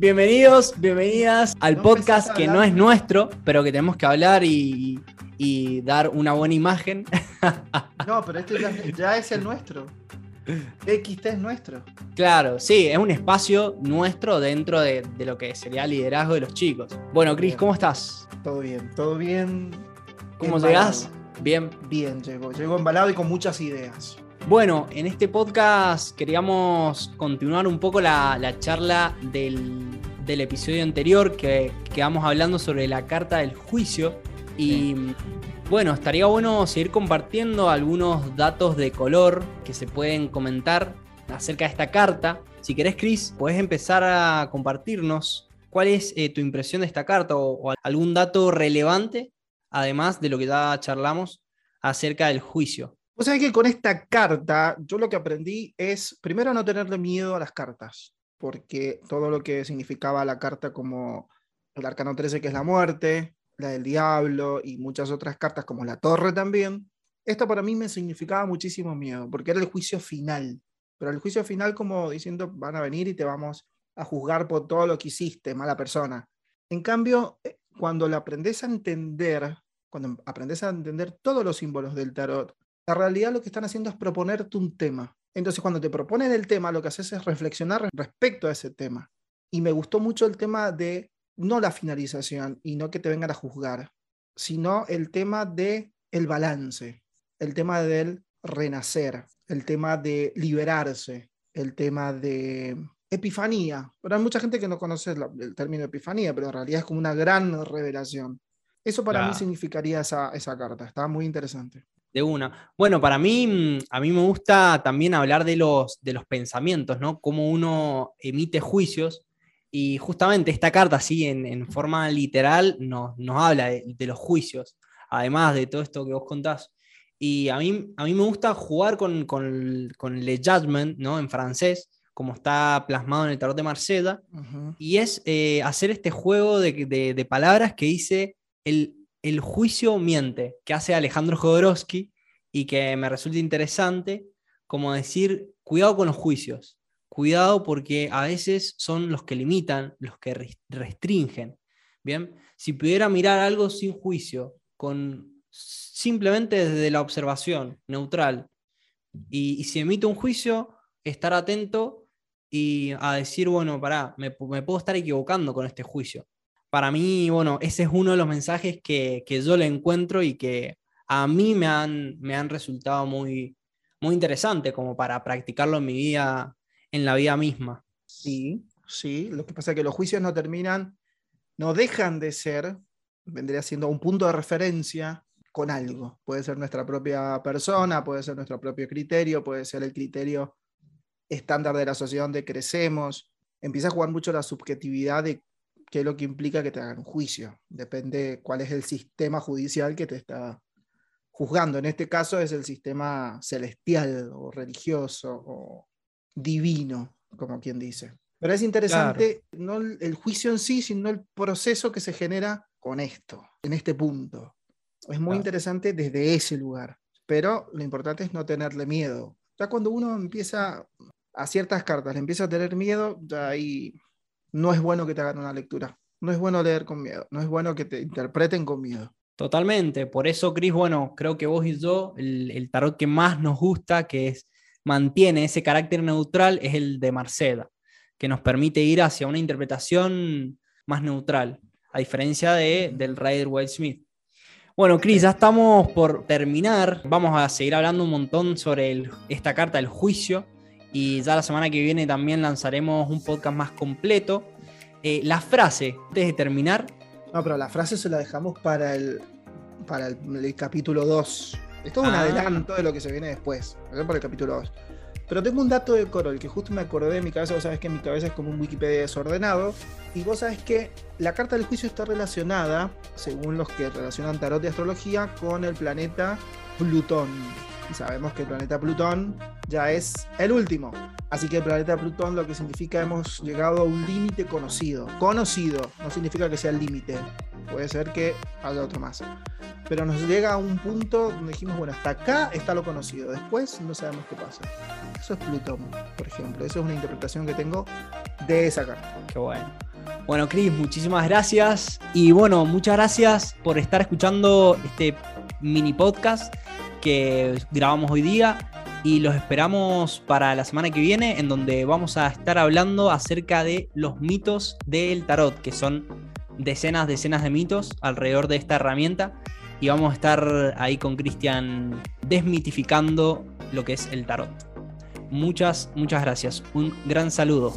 Bienvenidos, bienvenidas al podcast que no es nuestro, pero que tenemos que hablar y, dar una buena imagen. No, pero este ya, es el nuestro. XT es nuestro. Claro, sí, es un espacio nuestro dentro de, lo que sería el liderazgo de los chicos. Bueno, Cris, ¿cómo estás? Todo bien, todo bien. ¿Cómo llegas? Bien. Bien, llego. Llego embalado y con muchas ideas. Bueno, en este podcast queríamos continuar un poco la, charla del, episodio anterior que quedamos hablando sobre la carta del juicio y bueno, estaría bueno seguir compartiendo algunos datos de color que se pueden comentar acerca de esta carta. Si querés, Chris, puedes empezar a compartirnos cuál es eh, tu impresión de esta carta o, o algún dato relevante, además de lo que ya charlamos acerca del juicio. O sea que con esta carta, yo lo que aprendí es, primero, no tenerle miedo a las cartas, porque todo lo que significaba la carta como el arcano 13, que es la muerte, la del diablo y muchas otras cartas como la torre también, esto para mí me significaba muchísimo miedo, porque era el juicio final. Pero el juicio final como diciendo, van a venir y te vamos a juzgar por todo lo que hiciste, mala persona. En cambio, eh, cuando lo aprendes a entender, cuando aprendes a entender todos los símbolos del tarot, la realidad lo que están haciendo es proponerte un tema. Entonces, cuando te proponen el tema, lo que haces es reflexionar respecto a ese tema. Y me gustó mucho el tema de no la finalización y no que te vengan a juzgar, sino el tema de el balance, el tema del renacer, el tema de liberarse, el tema de epifanía. Pero hay mucha gente que no conoce el término epifanía, pero en realidad es como una gran revelación. Eso para mí significaría esa, esa carta. Estaba muy interesante. De una. Bueno, para mí, mm, a mí me gusta también hablar de los, de los pensamientos, ¿no? Cómo uno emite juicios. Y justamente esta carta, así en, forma literal, nos, nos habla de, los juicios, además de todo esto que vos contás. Y a mí, a mí me gusta jugar con, con, con Le Judgment, ¿no? En francés, como está plasmado en el tarot de Marsella. Y es eh, hacer este juego de, de, de palabras que dice el el juicio miente, que hace Alejandro Jodorowsky y que me resulta interesante, como decir, cuidado con los juicios, cuidado porque a veces son los que limitan, los que restringen. Bien, si pudiera mirar algo sin juicio, con simplemente desde la observación neutral, y, si emite un juicio, estar atento y a decir, bueno, pará, me puedo estar equivocando con este juicio para mí, bueno, ese es uno de los mensajes que, yo le encuentro y que a mí me han, me han resultado muy, muy interesante como para practicarlo en mi vida, en la vida misma. Sí, sí, lo que pasa es que los juicios no terminan, no dejan de ser, vendría siendo un punto de referencia con algo. Puede ser nuestra propia persona, puede ser nuestro propio criterio, puede ser el criterio estándar de la sociedad donde crecemos. Empieza a jugar mucho la subjetividad de qué es lo que implica que te hagan un juicio. Depende cuál es el sistema judicial que te está juzgando. En este caso es el sistema celestial o religioso o divino, como quien dice. Pero es interesante no el juicio en sí, sino el proceso que se genera con esto, en este punto. Es muy interesante desde ese lugar. Pero lo importante es no tenerle miedo. Ya cuando uno empieza a ciertas cartas, le empieza a tener miedo, ya ahí no es bueno que te hagan una lectura. No es bueno leer con miedo. No es bueno que te interpreten con miedo. Totalmente. Por eso, Cris, bueno, creo que vos y yo, el, tarot que más nos gusta, que es, mantiene ese carácter neutral, es el de Marcela, que nos permite ir hacia una interpretación más neutral, a diferencia de, del Rider White Smith. Bueno, Cris, ya estamos por terminar. Vamos a seguir hablando un montón sobre esta carta del juicio y ya la semana que viene también lanzaremos un podcast más completo. Eh, la frase, antes de terminar. No, pero la frase se la dejamos para el, para el, capítulo 2. Es todo un ah. adelanto de lo que se viene después, para el capítulo 2. Pero tengo un dato de Corol que justo me acordé de mi cabeza. Vos sabés que mi cabeza es como un Wikipedia desordenado. Y vos sabés que la carta del juicio está relacionada, según los que relacionan tarot y astrología, con el planeta Plutón y sabemos que el planeta Plutón ya es el último. Así que el planeta Plutón lo que significa hemos llegado a un límite conocido. Conocido no significa que sea el límite. Puede ser que haya otro más. Pero nos llega a un punto donde dijimos, bueno, hasta acá está lo conocido. Después no sabemos qué pasa. Eso es Plutón, por ejemplo. Esa es una interpretación que tengo de esa carta. Qué bueno. Bueno, Cris, muchísimas gracias. Y bueno, muchas gracias por estar escuchando este mini podcast que grabamos hoy día. Y los esperamos para la semana que viene, en donde vamos a estar hablando acerca de los mitos del tarot, que son decenas, decenas de mitos alrededor de esta herramienta. Y vamos a estar ahí con Cristian desmitificando lo que es el tarot. Muchas, muchas gracias. Un gran saludo.